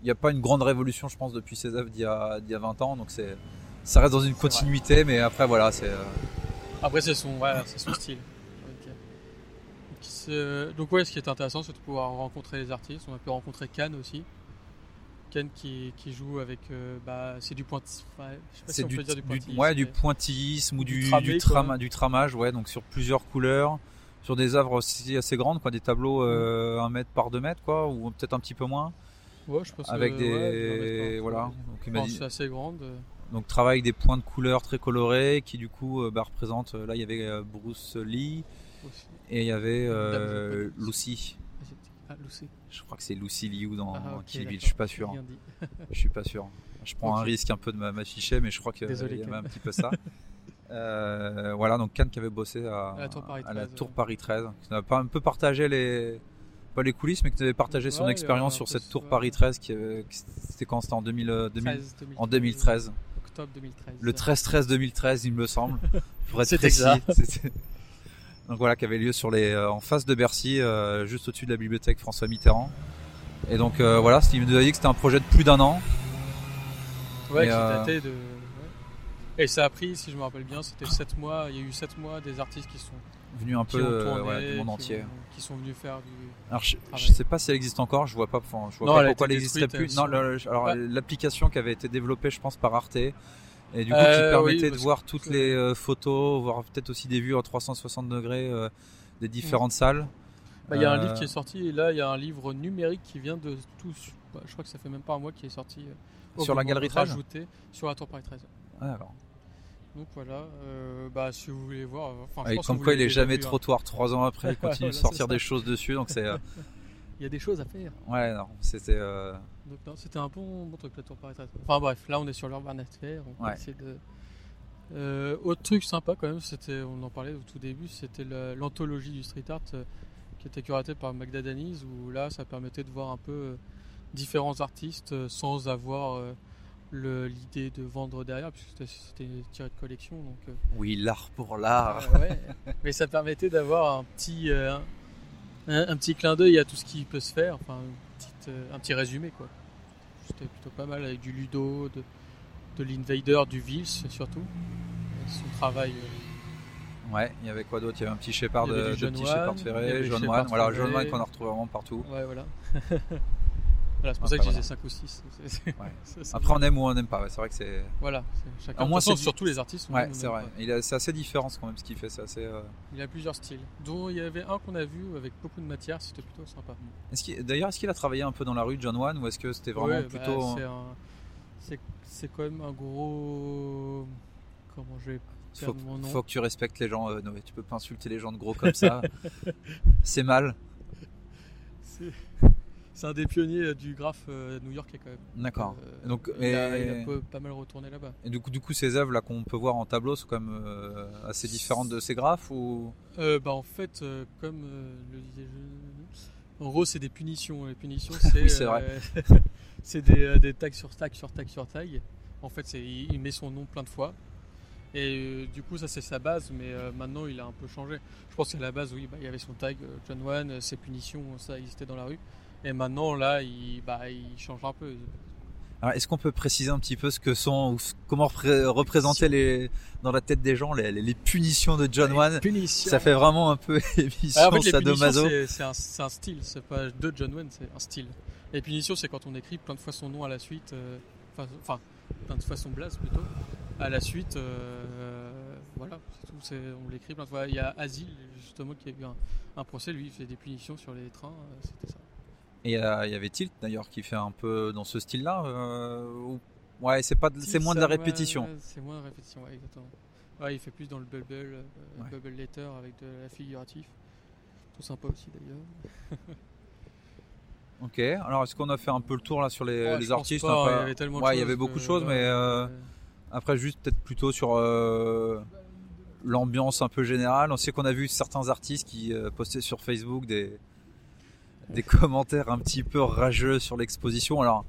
B: il n'y a pas une grande révolution je pense depuis ses œuvres d'il y a, d'il y a 20 ans donc c'est ça reste dans une continuité mais après voilà c'est
C: Après, c'est son, ouais, c'est son style. Ok. Donc, ouais, ce qui est intéressant, c'est de pouvoir rencontrer les artistes. On a pu rencontrer Cannes aussi. Cannes qui, qui joue avec. euh, bah, c'est du point. Ouais, je sais pas si
B: c'est
C: on
B: du,
C: peut dire du
B: du-
C: pointillisme,
B: du ou
C: Du tramé,
B: tramage, ouais, donc sur plusieurs couleurs, sur des œuvres aussi assez grandes, quoi, des tableaux euh, 1 mètre par 2 mètres, quoi, ou peut-être un petit peu moins,
C: Ouais, je pense
B: avec
C: que,
B: des,
C: ouais, mètre
B: voilà, donc, dit-
C: assez grande. euh,
B: donc travail avec des points de couleurs très colorés, qui du coup euh, bah, représentent, euh, là il y avait euh, Bruce Lee. Et il y avait euh. Lucy,
C: Ah, Lucy.
B: je crois que c'est Lucy Liu dans
C: Ah, ok,
B: Kill Bill, je suis pas sûr, *laughs* je suis pas sûr, je prends un
C: Ok.
B: risque un peu de m'a- m'afficher, mais je crois qu'il y
C: Désolé,
B: avait un petit peu ça. *laughs* Euh, voilà, donc Cannes qui avait bossé à,
C: À la Tour Paris
B: à la
C: 13,
B: Tour. Paris 13, qui n'a pas un peu partagé les pas les coulisses, mais qui avait partagé son
C: Ouais,
B: expérience
C: euh,
B: sur
C: un
B: cette Tour. Paris 13, qui, c'était quand c'était en 2000, euh, 2000
C: 13,
B: en 2013,
C: Octobre 2013.
B: le 13-13-2013, il me semble, *laughs* pour être précis. Donc voilà, qui avait lieu sur les, euh, en face de Bercy, euh, juste au-dessus de la bibliothèque François Mitterrand. Et donc euh, voilà, il nous a dit que c'était un projet de plus d'un an.
C: Ouais,
B: Et,
C: qui datait de. ouais. Et ça a pris, si je me rappelle bien, c'était 7 mois. Il y a eu 7 mois des artistes qui sont
B: Venu un peu
C: tourné,
B: ouais, du monde
C: qui
B: entier.
C: ont- qui sont venus faire du.
B: Alors je, je sais pas si elle existe encore, je vois pas, enfin, je vois
C: Non,
B: pas pourquoi elle n'existerait plus.
C: euh,
B: Non, le- alors
C: Ouais.
B: l'application qui avait été développée, je pense, par Arte, et du coup
C: Euh,
B: qui permettait
C: oui,
B: de voir toutes les euh, photos, voir peut-être aussi des vues en 360 degrés euh, des différentes salles.
C: Bah, Il y a un
B: Euh,
C: livre qui est sorti et là il y a un livre numérique qui vient de tous. bah, je crois que ça fait même pas un mois qui est sorti. euh,
B: Sur la galerie
C: de
B: 13?
C: rajouter sur la Tour Paris 13.
B: Ah, alors.
C: Donc voilà, euh, bah si vous voulez voir. euh, je
B: Et
C: pense
B: comme quoi il est jamais
C: vu, hein.
B: trop tard, trois ans après, il *laughs* continue
C: Voilà,
B: de sortir des choses dessus, donc c'est. euh, *laughs*
C: Il y a des choses à faire.
B: ouais, non, c'était.
C: Donc non, c'était un bon, bon truc la tour Paris 13. Enfin bref, là on est sur l'Urban Fair, on va
B: Ouais.
C: essayer de. Euh, autre truc sympa quand même, c'était, on en parlait au tout début, c'était la- l'anthologie du street art euh, qui était curatée par Magda Daniz, où là ça permettait de voir un peu euh, différents artistes sans avoir l'idée de vendre derrière, puisque c'était, tiré de collection. Donc,
B: Oui, l'art pour l'art.
C: ah ouais. *laughs* Mais ça permettait d'avoir un petit, un, un petit clin d'œil à tout ce qui peut se faire, enfin petite, euh, un petit résumé quoi. C'était plutôt pas mal avec du Ludo, de, de l'Invader, du Vils surtout. Et Son travail. euh,
B: Ouais, il y avait quoi d'autre? Il y avait un petit Shepard, de, de petit ferré, John Wan, voilà. John qu'on a retrouvé vraiment partout.
C: Ouais, voilà. *laughs* voilà c'est pour
B: Ah,
C: ça que
B: voilà.
C: disais 5 ou 6. *laughs*
B: Ouais. *laughs*
C: C'est-
B: Après, on aime ou on n'aime pas, ouais, c'est vrai que c'est.
C: Voilà, chacun.
B: Au moins, c'est-
C: surtout les artistes.
B: Ouais, c'est vrai.
C: pas.
B: Il a- C'est assez différent quand même ce qu'il fait, c'est assez. euh,
C: Il a plusieurs styles. Dont il y avait un qu'on a vu avec beaucoup de matière, c'était plutôt sympa.
B: D'ailleurs, est-ce qu'il a travaillé un peu dans la rue John Wan ou est-ce que c'était vraiment
C: Ouais, bah,
B: plutôt.
C: c'est un- quand même un gros. Comment je vais.
B: Faut,
C: perdre mon nom.
B: faut que tu respectes les gens, euh, Noé. Tu peux pas insulter les gens de gros comme ça. *laughs* c'est mal.
C: C'est c'est un des pionniers euh, du graphe euh, new-yorkais quand même.
B: D'accord.
C: Euh,
B: Donc,
C: il, a,
B: et-
C: il a peu- pas mal retourné là-bas.
B: Et du coup, du coup, ces œuvres là qu'on peut voir en tableau sont quand même euh, assez différentes de ces graphes ou?
C: Euh, bah en fait, comme le disais je... En gros, c'est des punitions. Les punitions, c'est *laughs*
B: Oui, c'est vrai. *laughs*
C: c'est des, des tags sur tag sur tag sur tag. En fait, il, met son nom plein de fois. Et euh, du coup, ça c'est sa base, mais euh, maintenant il a un peu changé. Je pense qu'à la base, oui, bah, il y avait son tag euh, John Wan, euh, ses punitions, ça existait dans la rue. Et maintenant, là, il, bah, il change un peu.
B: Alors, est-ce qu'on peut préciser un petit peu ce que sont ou comment repré- représenter les dans la tête des gens les, punitions de John Wan?
C: Punitions.
B: Ça fait vraiment un peu *laughs* émission
C: Ah, en fait,
B: sadomaso.
C: c'est- un, style, c'est pas de John Wayne, c'est un style. Les punitions, c'est quand on écrit plein de fois son nom à la suite, euh, enfin, enfin, plein de fois son blaze plutôt, à la suite, euh, voilà, c'est tout, on l'écrit plein de fois. Il y a Asile, justement, qui a eu un, un procès, lui, il fait des punitions sur les trains, euh, c'était ça.
B: Et euh, il y avait Tilt d'ailleurs qui fait un peu dans ce style-là. euh, ou- Ouais, c'est pas, c'est moins de la répétition.
C: ouais, c'est moins de répétition, ouais, exactement. Ouais, il fait plus dans le bubble, euh,
B: Ouais.
C: bubble letter avec de la figuratif. Tout sympa aussi d'ailleurs. *laughs*
B: Ok. Alors est-ce qu'on a fait un peu le tour là sur les,
C: Ouais,
B: les
C: je pense
B: artistes
C: pas,
B: peu-
C: il y avait tellement de
B: Ouais, il y avait beaucoup de choses, mais
C: euh,
B: après juste peut-être plutôt sur l'ambiance un peu générale. On sait qu'on a vu certains artistes qui postaient sur Facebook des des commentaires un petit peu rageux sur l'exposition. Alors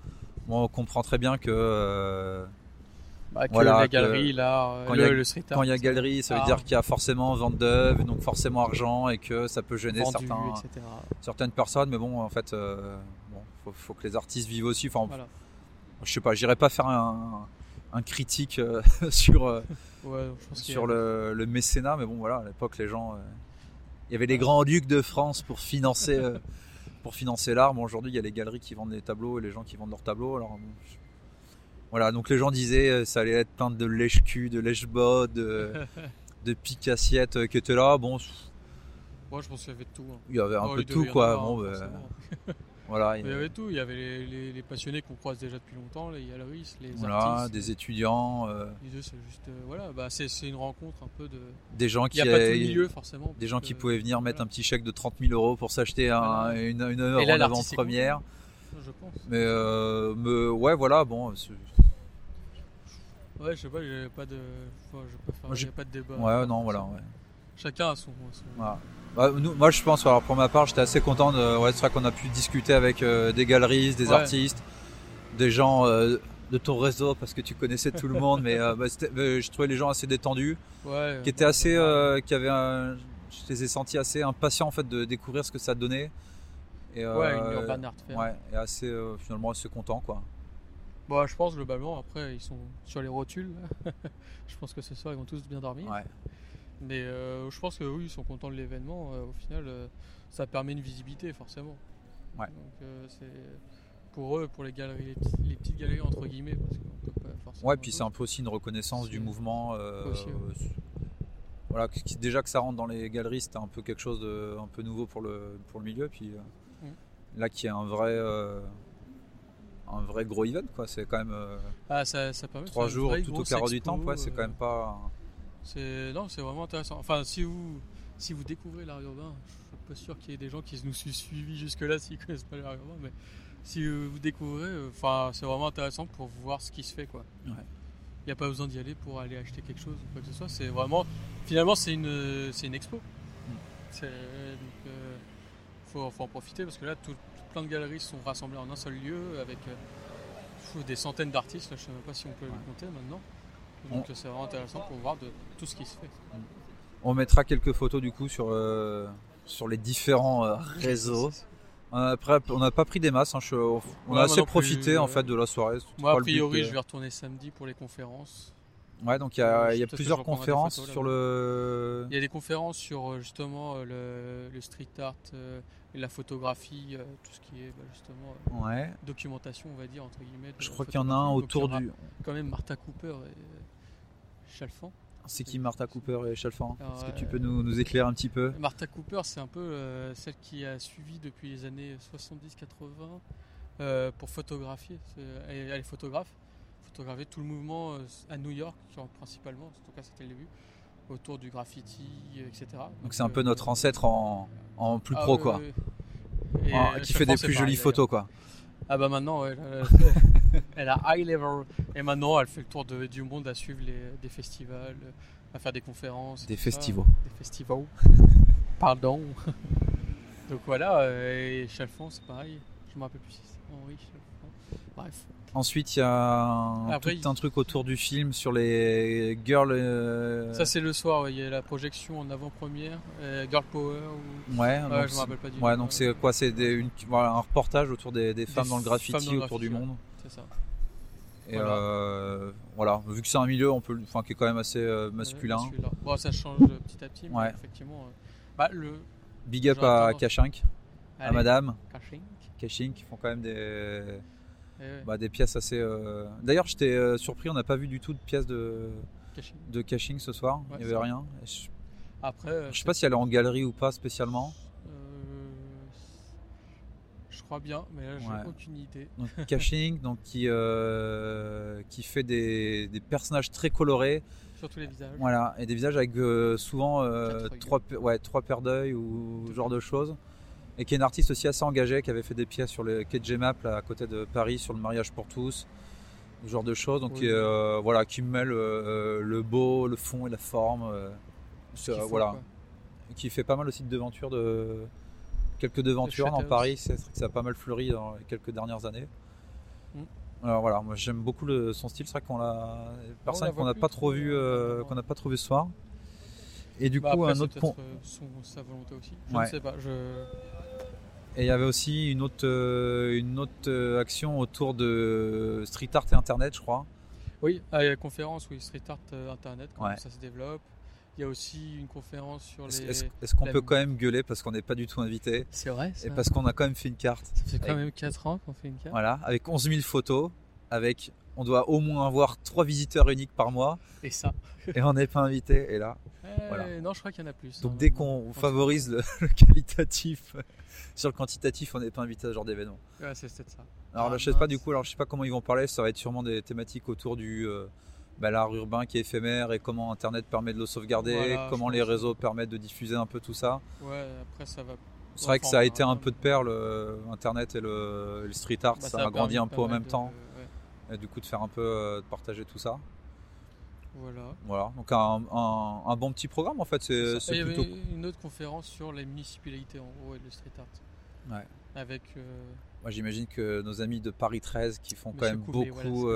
B: on comprend très bien que euh,
C: Bah, que
B: Voilà,
C: la
B: que
C: galerie, l'art,
B: quand il y a- y galerie, ça veut
C: Ah.
B: dire qu'il y a forcément vente d'œuvres, donc forcément argent et que ça peut gêner
C: vendu,
B: certains,
C: etc.
B: certaines personnes. Mais bon, en fait, euh, bon, faut, faut que les artistes vivent aussi. Enfin,
C: Voilà.
B: je sais pas, j'irai pas faire un, un critique euh, *laughs* sur euh,
C: Ouais, je pense qu'il y
B: sur
C: a-
B: le, le mécénat, mais bon, voilà, à l'époque, les gens, euh, il y avait les grands ducs de France pour financer *laughs* pour financer l'art. Bon, aujourd'hui, il y a les galeries qui vendent des tableaux et les gens qui vendent leurs tableaux. Alors, bon, je- voilà, donc les gens disaient euh, ça allait être plein de lèche-cul, de lèche-bot, de, *laughs* de pique-assiette euh, qui étaient là. Bon,
C: Moi, je pense qu'il y avait de tout. hein.
B: il y avait un
C: Oh,
B: peu tout, quoi.
C: avoir,
B: Bon,
C: hein,
B: ben. *laughs* voilà,
C: Il y avait tout. Il y avait les, les- les passionnés qu'on croise déjà depuis longtemps, les galeristes, les
B: voilà,
C: artistes.
B: des étudiants, euh,
C: Les deux, c'est juste. euh, voilà, bah, c'est une rencontre un peu de.
B: des gens
C: Il
B: qui
C: n'y a pas tout milieu, forcément.
B: des gens qui pouvaient venir mettre un petit chèque de 30 000 euros pour s'acheter un- une,
C: là,
B: en avant-première.
C: Je pense.
B: Mais, euh, mais ouais, voilà, bon,
C: Ouais, je sais pas, il a pas de. enfin, je peux faire-
B: Moi,
C: il y
B: j'ai-
C: a pas de débat.
B: ouais, non, voilà. ouais.
C: Chacun a son. son-
B: Voilà. Bah, nous, moi, je pense, alors pour ma part, j'étais assez content. De, ouais, c'est vrai qu'on a pu discuter avec euh, des galeristes, des
C: Ouais.
B: artistes, des gens euh, de ton réseau parce que tu connaissais tout le *laughs* monde. mais euh, bah, je trouvais les gens assez détendus,
C: Ouais.
B: qui étaient assez, euh, qui avaient, un- je les ai sentis assez impatients en fait de découvrir ce que ça donnait. Et,
C: Ouais, une urban art fair.
B: ouais, et assez finalement assez content quoi.
C: Bon, je pense globalement, après, ils sont sur les rotules. *laughs* je pense que ce soir, ils vont tous bien dormir.
B: Ouais.
C: Mais euh, je pense que oui, ils sont contents de l'événement. Euh, au final, euh, ça permet une visibilité, forcément.
B: Ouais.
C: Donc, c'est pour eux, pour les galeries, les, petits- les petites galeries, entre guillemets, parce pas forcément.
B: Ouais, puis c'est un peu aussi une reconnaissance du mouvement.
C: aussi, ouais.
B: voilà, déjà que ça rentre dans les galeries, c'était un peu quelque chose de un peu nouveau pour le pour le milieu. Puis
C: Mm.
B: là, qui est un vrai un vrai gros event, quoi. C'est quand même
C: Ah, ça, ça permet
B: trois jours tout au carreau du temple. Ouais, c'est quand même pas.
C: C'est non, c'est vraiment intéressant. Enfin, si vous si vous découvrez l'art urbain, je suis pas sûr qu'il y ait des gens qui nous suivent suivis jusque-là *laughs* s'ils connaissent pas l'art urbain, mais si vous découvrez, euh, enfin, c'est vraiment intéressant pour voir ce qui se fait, quoi.
B: Ouais.
C: Il n'y a pas besoin d'y aller pour aller acheter quelque chose ou quoi que ce soit. C'est vraiment, finalement, c'est une c'est une expo.
B: Mm.
C: C'est donc euh, faut, faut en profiter parce que là, tout, plein de galeries sont rassemblées en un seul lieu avec euh, des centaines d'artistes. Là, je sais même pas si on peut
B: Ouais.
C: les compter maintenant. Donc euh, c'est vraiment intéressant pour voir de tout ce qui se fait.
B: On mettra quelques photos du coup sur euh, sur les différents euh, réseaux. Après, on n'a pas pris des masses. hein, je- on
C: Ouais,
B: a assez
C: plus,
B: profité en fait de la soirée.
C: Moi, a priori,
B: de-
C: je vais retourner samedi pour les conférences.
B: Ouais, donc il y a,
C: Euh,
B: y plusieurs conférences
C: photos
B: sur le.
C: Il y a des conférences sur euh, justement euh, le, le street art euh, la photographie, euh, tout ce qui est bah, justement euh,
B: Ouais.
C: documentation, on va dire, entre guillemets.
B: Je crois qu'il y en a un autour du.
C: Quand même Martha Cooper et euh, Chalfant.
B: C'est qui Martha Cooper et Chalfant
C: Alors,
B: Est-ce que tu peux nous, nous éclairer un petit peu?
C: Martha Cooper, c'est un peu euh, celle qui a suivi depuis les années 70-80 euh, pour photographier. Elle, est photographe, photographier tout le mouvement euh, à New York, principalement, en tout cas c'était le début, autour du graffiti, etc.
B: Donc c'est un peu notre ancêtre en, en plus
C: ah,
B: pro quoi.
C: Et,
B: qui fait des plus jolies photos quoi.
C: Ah bah maintenant, ouais, *laughs* *laughs* elle, a high level. Et maintenant, elle fait le tour de- du monde à suivre les, des festivals, à faire des conférences.
B: Des festivals.
C: Des festivals. *laughs* Pardon. *laughs* Donc voilà, euh, et Chalfont, c'est pareil. Je me rappelle plus si c'est Henri Chalfont. Bref.
B: Ensuite il y a un,
C: Après,
B: tout
C: il-
B: un truc autour du film sur les girls. euh,
C: Ça, c'est le soir, ouais, il y a la projection en avant-première, euh, Girl Power. Ou...
B: Ouais, donc
C: je me rappelle pas du
B: ouais,
C: nom,
B: donc c'est quoi? C'est des- une- voilà, un reportage autour des, des femmes dans le graffiti
C: dans le
B: autour du monde.
C: C'est ça.
B: Et
C: Voilà.
B: euh, voilà, vu que c'est un milieu, on peut, le- enfin, qui est quand même assez euh, masculin.
C: Bon, ça change petit à petit, mais
B: Ouais.
C: effectivement. euh, Bah, le.
B: Big up à Kachink, à Madame
C: Caching.
B: Kachink, qui font quand même des,
C: Eh ouais,
B: bah, des pièces assez. D'ailleurs, j'étais surpris, on n'a pas vu du tout de pièces de,
C: Caching.
B: de Kachink ce soir.
C: Ouais,
B: Il n'y avait rien. Je,
C: Après.
B: je sais pas si elle est en galerie ou pas spécialement.
C: Je crois bien, mais là, j'ai
B: Ouais.
C: aucune idée.
B: Donc *laughs* Kachink, donc qui euh, qui fait des, des personnages très colorés.
C: Surtout les visages.
B: Voilà, et des visages avec euh, souvent euh, trois, ouais, trois paires d'œil ou ce genre de choses. Et qui est une artiste aussi assez engagée, qui avait fait des pièces sur le quai de Gemap, là, à côté de Paris, sur le mariage pour tous, ce genre de choses. Donc,
C: Oui.
B: voilà, qui mêle le beau, le fond et la forme.
C: faut,
B: voilà.
C: quoi.
B: Qui fait pas mal aussi de devantures, de... quelques devantures dans. Paris. C'est, ça a pas mal fleuri dans les quelques dernières années.
C: Mm.
B: Alors voilà, moi j'aime beaucoup le- son style. C'est vrai qu'on l'a, personne
C: voit
B: qu'on n'a pas
C: trop,
B: vu, euh, qu'on n'a pas trouvé ce soir. Et du
C: Bah,
B: coup,
C: après,
B: un autre point.
C: euh, son- sa volonté aussi. Je
B: Ouais.
C: ne sais pas. Je...
B: Et il y avait aussi une autre, euh, une autre euh, action autour de street art et internet, je crois.
C: Oui, ah, il y a la conférence, oui, Street Art euh, Internet, comment
B: Ouais.
C: ça se développe. Il y a aussi une conférence sur les.
B: est-ce- qu'on
C: la-
B: peut quand même gueuler parce qu'on n'est pas du tout invité
C: C'est vrai,
B: et parce qu'on a quand même fait une carte,
C: Ça fait quand
B: avec-
C: même 4 ans qu'on fait une carte.
B: voilà, avec 11 000 photos, avec on doit au moins avoir trois visiteurs uniques par mois
C: Et ça.
B: et on n'est pas invité. Et là,
C: Eh,
B: Voilà.
C: Non, je crois qu'il y en a plus.
B: donc
C: hein,
B: dès qu'on favorise le, *laughs* le qualitatif sur le quantitatif, on n'est pas invité à ce genre d'événement.
C: Ouais, c'est peut-être ça.
B: Alors
C: Ah,
B: là, je sais pas du coup, alors je sais pas comment ils vont parler, ça va être sûrement des thématiques autour du euh, bah, l'art urbain qui est éphémère et comment internet permet de le sauvegarder,
C: Voilà,
B: comment les réseaux permettent de diffuser un peu tout ça.
C: Ouais, après ça va.
B: C'est vrai que ça a été un peu de pair le internet et le, le street art,
C: Bah,
B: ça,
C: a
B: a grandi un peu en même
C: de-
B: temps
C: ouais,
B: et du coup de faire un peu euh, de partager tout ça.
C: Voilà.
B: Voilà, donc un, un- un bon petit programme en fait, c'est
C: Ça.
B: c'est
C: Et il y
B: plutôt
C: avait une autre conférence sur les municipalités en gros et le street art.
B: Ouais.
C: Avec. euh,
B: Moi j'imagine que nos amis de Paris 13 qui font quand même beaucoup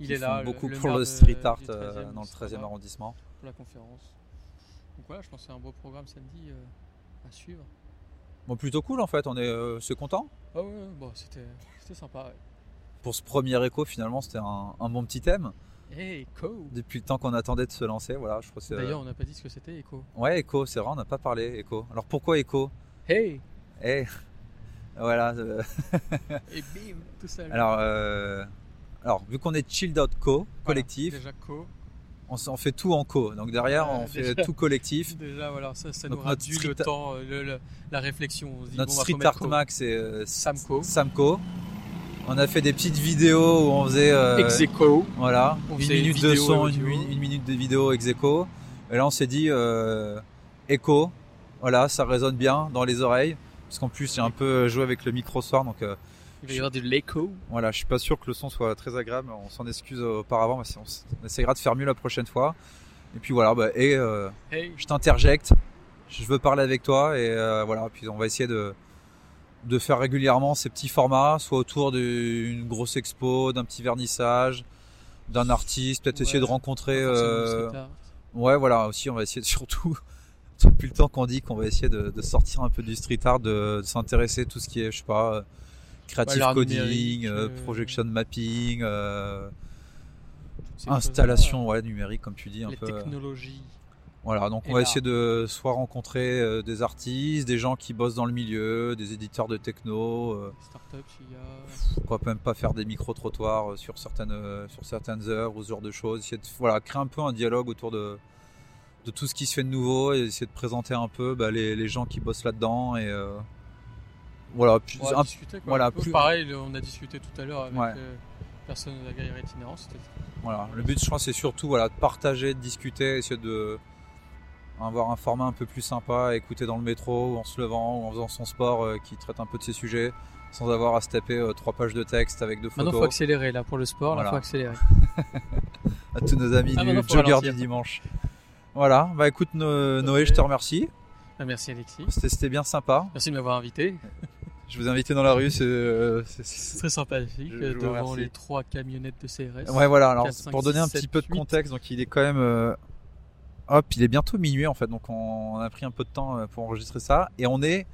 C: il est là.
B: beaucoup
C: le
B: pour le street art euh,
C: 13e
B: dans le
C: sera
B: 13e
C: là
B: arrondissement.
C: Pour la conférence. Donc voilà, je pense que c'est un beau programme samedi euh, à suivre.
B: Bon plutôt cool en fait, on est euh, c'est content.
C: Ah ouais, ouais, bon, c'était c'était sympa. Ouais.
B: Pour ce premier écho finalement c'était un, un bon petit thème.
C: Hey, Echo
B: Depuis le temps qu'on attendait de se lancer, voilà, je crois que c'est...
C: D'ailleurs, on n'a pas dit ce que c'était, Echo.
B: Ouais, Echo, c'est vrai, on n'a pas parlé, Echo. Alors pourquoi Echo
C: Hey
B: Eh, *laughs* voilà. euh, *laughs*
C: Et bim Tout seul.
B: alors, euh, alors, vu qu'on est Chilled Out Co,
C: Voilà,
B: collectif,
C: Déjà, Co.
B: on, fait tout en co. Donc derrière,
C: Ouais,
B: on fait
C: déjà.
B: tout collectif. *laughs*
C: Déjà, voilà, ça, ça nous
B: notre
C: réduit
B: street-
C: le temps, euh, le- le- la réflexion. On se dit,
B: Notre
C: bon,
B: street art max, c'est euh,
C: Samco.
B: Samco. On a fait des petites vidéos où on faisait... euh,
C: Execo.
B: Voilà,
C: On
B: une minute de son, une, mi- une minute de vidéo ex aequo. Et là, on s'est dit, euh, écho, voilà, ça résonne bien dans les oreilles. Parce qu'en plus, j'ai un peu joué avec le micro soir, donc euh,
C: Il va y avoir de l'écho.
B: voilà, je suis pas sûr que le son soit très agréable. On s'en excuse auparavant, mais on, essaiera de faire mieux la prochaine fois. Et puis voilà, bah, et euh,
C: Hey
B: je t'interjecte, je veux parler avec toi, et euh, voilà, puis on va essayer de, de faire régulièrement ces petits formats, soit autour d'une grosse expo, d'un petit vernissage, d'un artiste, peut-être
C: Ouais,
B: essayer de rencontrer.
C: Du
B: euh. Ouais, voilà, aussi, on va essayer de *laughs* surtout, depuis le temps qu'on dit qu'on va essayer de, de sortir un peu du street art, de, de s'intéresser à tout ce qui est, je sais pas, creative coding, euh,
C: euh,
B: projection mapping, euh, installation ouais, numérique, comme tu dis, un
C: Les
B: peu.
C: technologies.
B: Voilà, donc on va essayer de soit rencontrer des artistes, des gens qui bossent dans le milieu, des éditeurs de techno,
C: Startup, il y a.
B: pourquoi même pas faire des micro-trottoirs sur certaines, sur certaines heures ou ce genre de choses. Essayer de voilà, créer un peu un dialogue autour de, de tout ce qui se fait de nouveau et essayer de présenter un peu bah, les, les gens qui bossent là-dedans. Et euh, voilà, puis
C: On va
B: un-
C: discuter, quoi.
B: voilà,
C: Un peu
B: plus-
C: Pareil, le- on a discuté tout à l'heure avec
B: Ouais.
C: euh, personnes de la galerie itinérante. c'était-
B: Voilà. Le but, je pense, c'est surtout voilà, de partager, de discuter, essayer de avoir un format un peu plus sympa, à écouter dans le métro, ou en se levant, ou en faisant son sport, euh, qui traite un peu de ces sujets, sans avoir à se taper euh, trois pages de texte avec deux
C: Maintenant, faut
B: photos.
C: accélérer là pour le sport.
B: Voilà.
C: Là, faut accélérer. *laughs*
B: À tous nos amis
C: Ah,
B: du jogger du dimanche. Voilà. Bah écoute, No-. Noé, je te remercie.
C: Ah, merci Alexis.
B: C'était bien sympa.
C: Merci de m'avoir invité.
B: Je vous ai invité dans la rue. C'est. euh,
C: très sympathique
B: Je- je vous
C: devant les trois camionnettes de CRS.
B: Ouais, voilà. Alors,
C: 4, 5,
B: pour donner un
C: 6,
B: petit peu de
C: 7,
B: contexte, donc il est quand même. euh, Hop, il est bientôt minuit en fait, donc on a pris un peu de temps euh, pour enregistrer ça. Et on est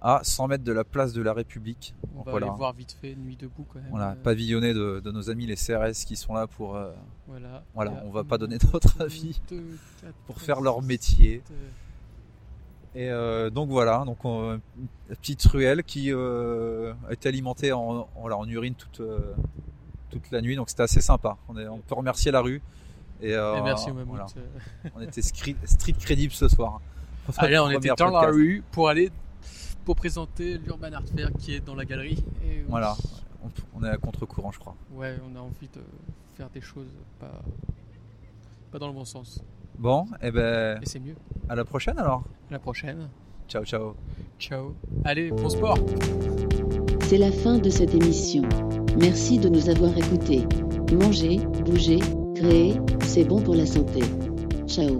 B: à 100 mètres de la place de la République.
C: On
B: Donc
C: va
B: voilà.
C: aller voir vite fait Nuit debout quand même.
B: Voilà,
C: Euh,
B: pavillonné de, de nos amis les CRS qui sont là pour, euh,
C: Voilà,
B: Voilà,
C: a
B: on va pas donner *laughs* notre avis pour faire leur métier. Et euh, donc voilà, donc on- une petite ruelle qui euh, a été alimentée en, en- voilà, en urine toute, euh, toute la nuit, donc c'était assez sympa. On, est, on peut remercier la rue. Et, euh,
C: Et merci au Mammouth.
B: voilà. On était street crédible ce soir. *laughs*
C: Allez, on était dans la rue pour aller pour présenter l'Urban Art Fair qui est dans la galerie. Et on-
B: Voilà, on, on est à contre-courant, je crois.
C: Ouais, on a envie de faire des choses pas, pas dans le bon sens.
B: Bon, et ben
C: Et c'est mieux.
B: à la prochaine alors.
C: À la prochaine.
B: Ciao, ciao.
C: Ciao. Allez, bon sport.
A: C'est la fin de cette émission. Merci de nous avoir écoutés. Manger, bouger, créer, c'est bon pour la santé. Ciao.